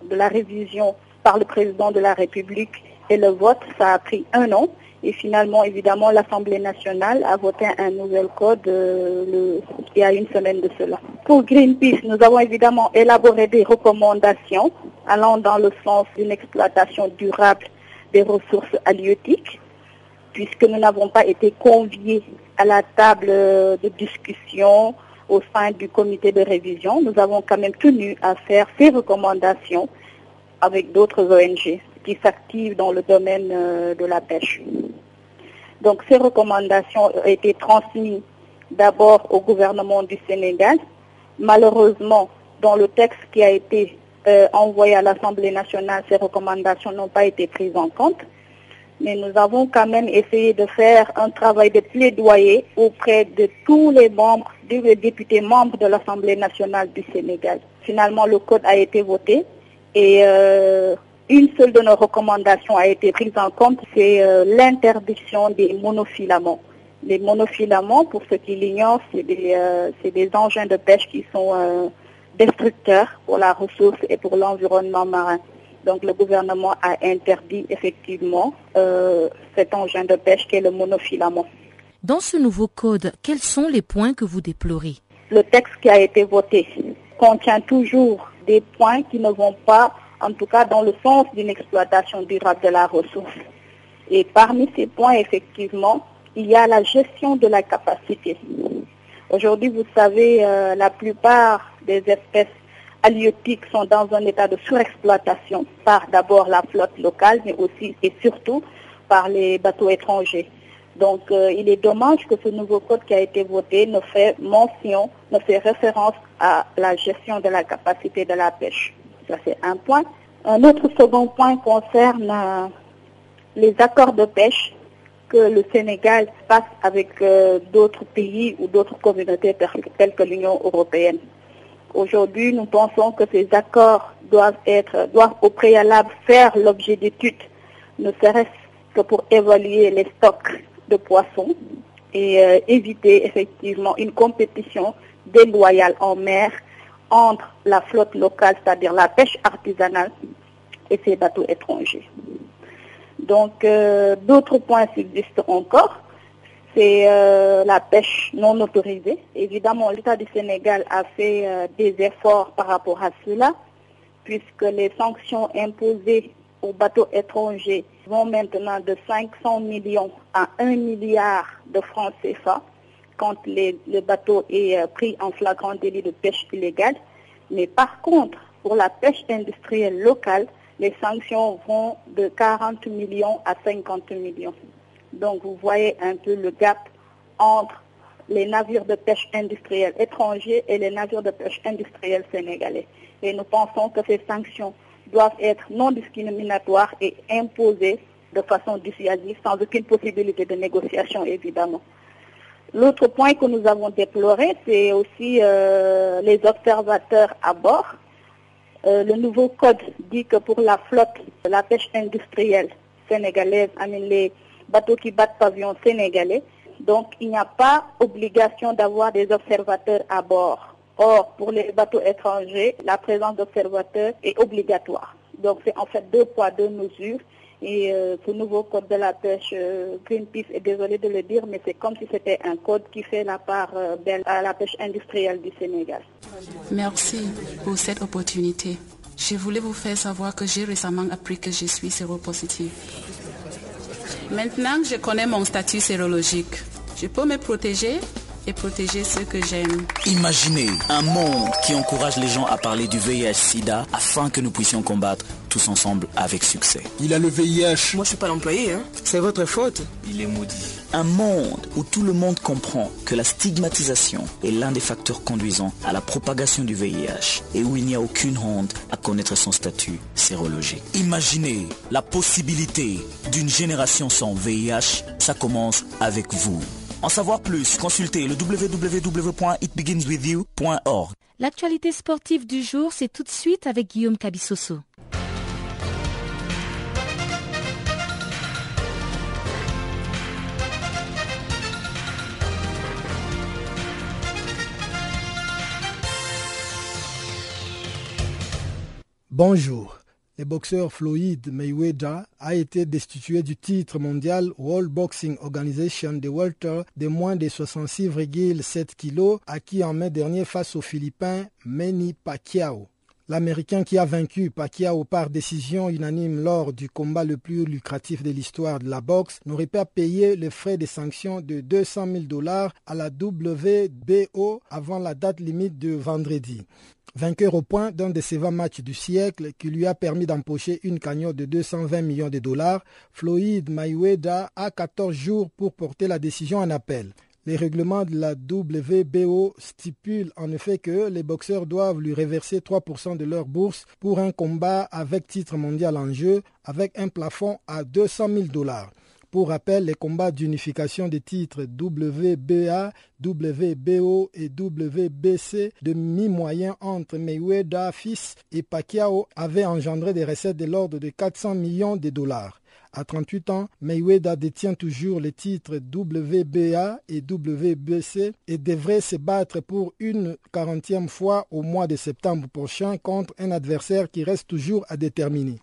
de la révision par le président de la République et le vote, ça a pris un an. Et finalement, évidemment, l'Assemblée nationale a voté un nouvel code euh, il y a une semaine de cela. Pour Greenpeace, nous avons évidemment élaboré des recommandations allant dans le sens d'une exploitation durable des ressources halieutiques, puisque nous n'avons pas été conviés à la table de discussion au sein du comité de révision. Nous avons quand même tenu à faire ces recommandations avec d'autres ONG qui s'activent dans le domaine euh, de la pêche. Donc ces recommandations ont été transmises d'abord au gouvernement du Sénégal. Malheureusement, dans le texte qui a été euh, envoyé à l'Assemblée nationale, ces recommandations n'ont pas été prises en compte. mais nous avons quand même essayé de faire un travail de plaidoyer auprès de tous les membres, les députés membres de l'Assemblée nationale du Sénégal. Finalement, le code a été voté et euh, une seule de nos recommandations a été prise en compte, c'est euh, l'interdiction des monofilaments. Les monofilaments, pour ceux qui l'ignorent, c'est des, euh, des, engins de pêche qui sont euh, destructeurs pour la ressource et pour l'environnement marin. Donc le gouvernement a interdit effectivement cet engin de pêche qui est le monofilament. Dans ce nouveau code, quels sont les points que vous déplorez? Le texte qui a été voté contient toujours des points qui ne vont pas, en tout cas dans le sens d'une exploitation durable de la ressource. Et parmi ces points, effectivement, il y a la gestion de la capacité. Aujourd'hui, vous savez, euh, la plupart des espèces halieutiques sont dans un état de surexploitation par d'abord la flotte locale, mais aussi et surtout par les bateaux étrangers. Donc, euh, il est dommage que ce nouveau code qui a été voté ne fait mention, ne fait référence à la gestion de la capacité de la pêche. Ça, c'est un point. Un autre second point concerne euh, les accords de pêche que le Sénégal passe avec euh, d'autres pays ou d'autres communautés telles que l'Union européenne. Aujourd'hui, nous pensons que ces accords doivent être, doivent au préalable faire l'objet d'études, ne serait-ce que pour évaluer les stocks de poissons et euh, éviter effectivement une compétition déloyale en mer entre la flotte locale, c'est-à-dire la pêche artisanale, et ces bateaux étrangers. Donc, euh, d'autres points subsistent encore. C'est euh, la pêche non autorisée. Évidemment, l'État du Sénégal a fait euh, des efforts par rapport à cela, puisque les sanctions imposées aux bateaux étrangers vont maintenant de 500 millions à 1 milliard de francs CFA quand le bateau est pris en flagrant délit de pêche illégale. Mais par contre, pour la pêche industrielle locale, les sanctions vont de 40 millions à 50 millions. Donc vous voyez un peu le gap entre les navires de pêche industrielle étrangers et les navires de pêche industrielle sénégalais. Et nous pensons que ces sanctions doivent être non discriminatoires et imposées de façon dissuasive, sans aucune possibilité de négociation, évidemment. L'autre point que nous avons déploré, c'est aussi euh, les observateurs à bord euh, le nouveau code dit que pour la flotte, la pêche industrielle sénégalaise, les bateaux qui battent pavillon sénégalais, donc il n'y a pas obligation d'avoir des observateurs à bord. Or, pour les bateaux étrangers, la présence d'observateurs est obligatoire. Donc c'est en fait deux poids, deux mesures. Et euh, ce nouveau code de la pêche, euh, Greenpeace est désolé de le dire, mais c'est comme si c'était un code qui fait la part euh, belle à la pêche industrielle du Sénégal. Merci pour cette opportunité. Je voulais vous faire savoir que j'ai récemment appris que je suis séropositive. Maintenant que je connais mon statut sérologique, je peux me protéger et protéger ceux que j'aime. Imaginez un monde qui encourage les gens à parler du VIH-Sida afin que nous puissions combattre tous ensemble avec succès. Il a le VIH. Moi, je suis pas l'employé, hein. C'est votre faute. Il est maudit. Un monde où tout le monde comprend que la stigmatisation est l'un des facteurs conduisant à la propagation du VIH et où il n'y a aucune honte à connaître son statut sérologique. Imaginez la possibilité d'une génération sans VIH. Ça commence avec vous. En savoir plus, consultez le www.itbeginswithyou.org. L'actualité sportive du jour, c'est tout de suite avec Guillaume Cabissoso. Bonjour. Le boxeur Floyd Mayweather a été destitué du titre mondial World Boxing Organization de welter de moins de 66,7 kg acquis en mai dernier face au Philippin Manny Pacquiao. L'Américain qui a vaincu Pacquiao par décision unanime lors du combat le plus lucratif de l'histoire de la boxe n'aurait pas payé les frais de sanctions de 200 000 dollars à la WBO avant la date limite de vendredi. Vainqueur au point d'un 20 matchs du siècle qui lui a permis d'empocher une cagnotte de 220 millions de dollars, Floyd Mayweather a 14 jours pour porter la décision en appel. Les règlements de la WBO stipulent en effet que les boxeurs doivent lui reverser 3% de leur bourse pour un combat avec titre mondial en jeu, avec un plafond à 200 000 dollars. Pour rappel, les combats d'unification des titres WBA, WBO et WBC de mi-moyen entre Mayweather, Fils et Pacquiao avaient engendré des recettes de l'ordre de 400 millions de dollars. À 38 ans, Mayweather détient toujours les titres WBA et WBC et devrait se battre pour une quarantième fois au mois de septembre prochain contre un adversaire qui reste toujours à déterminer.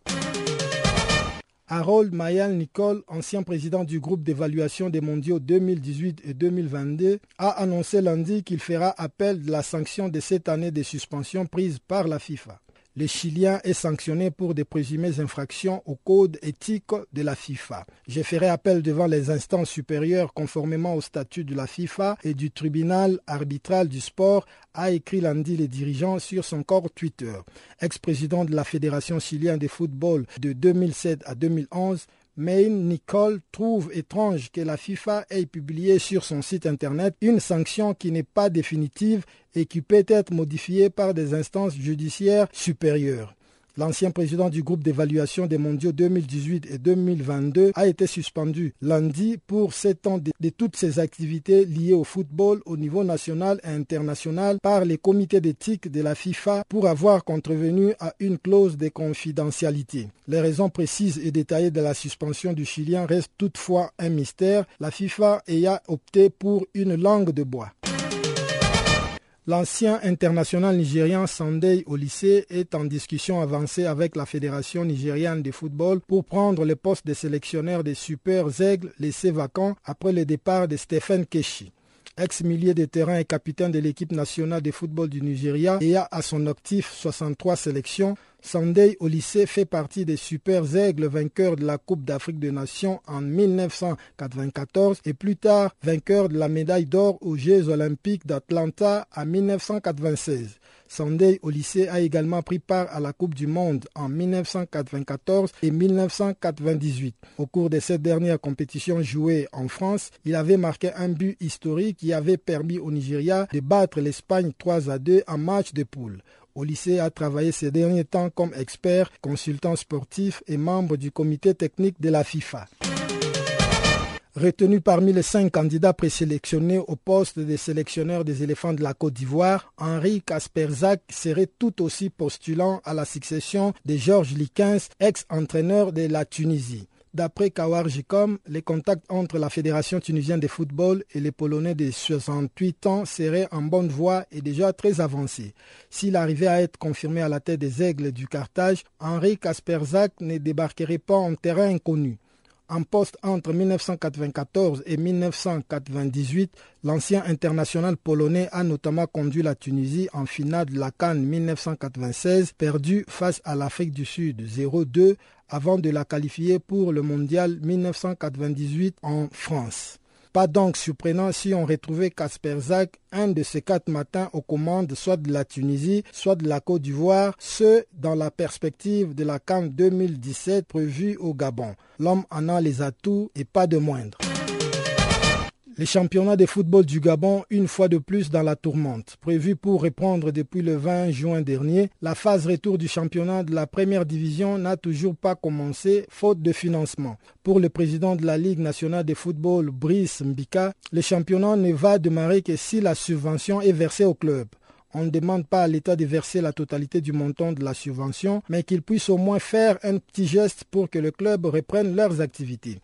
Harold Mayal Nicole, ancien président du groupe d'évaluation des mondiaux 2018 et 2022, a annoncé lundi qu'il fera appel de la sanction de cette année de suspension prise par la FIFA le Chilien est sanctionné pour des présumées infractions au code éthique de la FIFA. Je ferai appel devant les instances supérieures conformément au statut de la FIFA et du tribunal arbitral du sport, a écrit lundi le dirigeant sur son corps Twitter. Ex-président de la Fédération chilienne de football de 2007 à 2011, Maine Nicole trouve étrange que la FIFA ait publié sur son site internet une sanction qui n'est pas définitive et qui peut être modifiée par des instances judiciaires supérieures. L'ancien président du groupe d'évaluation des mondiaux 2018 et 2022 a été suspendu lundi pour sept ans de, toutes ses activités liées au football au niveau national et international par les comités d'éthique de la FIFA pour avoir contrevenu à une clause de confidentialité. Les raisons précises et détaillées de la suspension du Chilien restent toutefois un mystère, la FIFA ayant opté pour une langue de bois. L'ancien international nigérian Sandei lycée est en discussion avancée avec la Fédération nigériane de football pour prendre le poste de sélectionneur des Super Aigles laissé vacant après le départ de Stephen Keshi. Ex-milieu de terrain et capitaine de l'équipe nationale de football du Nigeria et a à son actif 63 sélections, Sunday au fait partie des super aigles vainqueurs de la Coupe d'Afrique des Nations en 1994 et plus tard vainqueur de la médaille d'or aux Jeux olympiques d'Atlanta en 1996. Sunday au a également pris part à la Coupe du Monde en 1994 et 1998. Au cours de cette dernière compétition jouée en France, il avait marqué un but historique qui avait permis au Nigeria de battre l'Espagne 3 à 2 en match de poule. Au lycée a travaillé ces derniers temps comme expert, consultant sportif et membre du comité technique de la FIFA. Retenu parmi les cinq candidats présélectionnés au poste de sélectionneur des éléphants de la Côte d'Ivoire, Henri Kasperzak serait tout aussi postulant à la succession de Georges Likens, ex-entraîneur de la Tunisie. D'après Kawar Jikom, les contacts entre la Fédération tunisienne de football et les Polonais de 68 ans seraient en bonne voie et déjà très avancés. S'il arrivait à être confirmé à la tête des Aigles du Carthage, Henri Kasperzak ne débarquerait pas en terrain inconnu. En poste entre 1994 et 1998, l'ancien international polonais a notamment conduit la Tunisie en finale de la Cannes 1996, perdue face à l'Afrique du Sud 0-2 avant de la qualifier pour le mondial 1998 en France. Pas donc surprenant si on retrouvait Kasper Zak un de ces quatre matins aux commandes soit de la Tunisie, soit de la Côte d'Ivoire, ce dans la perspective de la CAN 2017 prévue au Gabon. L'homme en a les atouts et pas de moindre. Les championnats de football du Gabon, une fois de plus dans la tourmente. Prévu pour reprendre depuis le 20 juin dernier, la phase retour du championnat de la première division n'a toujours pas commencé, faute de financement. Pour le président de la Ligue nationale de football, Brice Mbika, le championnat ne va démarrer que si la subvention est versée au club. On ne demande pas à l'État de verser la totalité du montant de la subvention, mais qu'il puisse au moins faire un petit geste pour que le club reprenne leurs activités.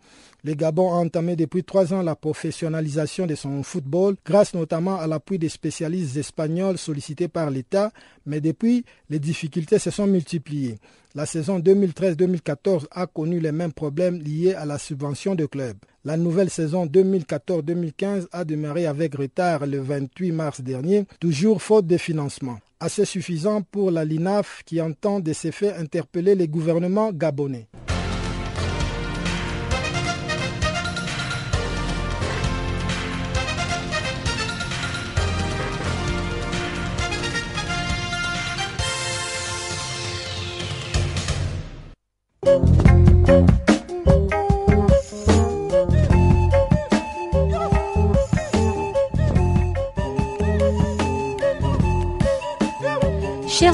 Le Gabon a entamé depuis trois ans la professionnalisation de son football, grâce notamment à l'appui des spécialistes espagnols sollicités par l'État, mais depuis, les difficultés se sont multipliées. La saison 2013-2014 a connu les mêmes problèmes liés à la subvention de clubs. La nouvelle saison 2014-2015 a démarré avec retard le 28 mars dernier, toujours faute de financement. Assez suffisant pour la LINAF qui entend de ses faits interpeller les gouvernements gabonais.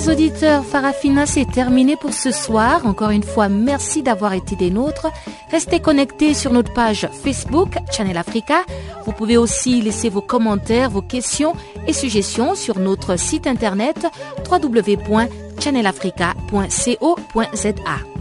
Chers auditeurs, Farafina, c'est terminé pour ce soir. Encore une fois, merci d'avoir été des nôtres. Restez connectés sur notre page Facebook, Channel Africa. Vous pouvez aussi laisser vos commentaires, vos questions et suggestions sur notre site internet www.channelafrica.co.za.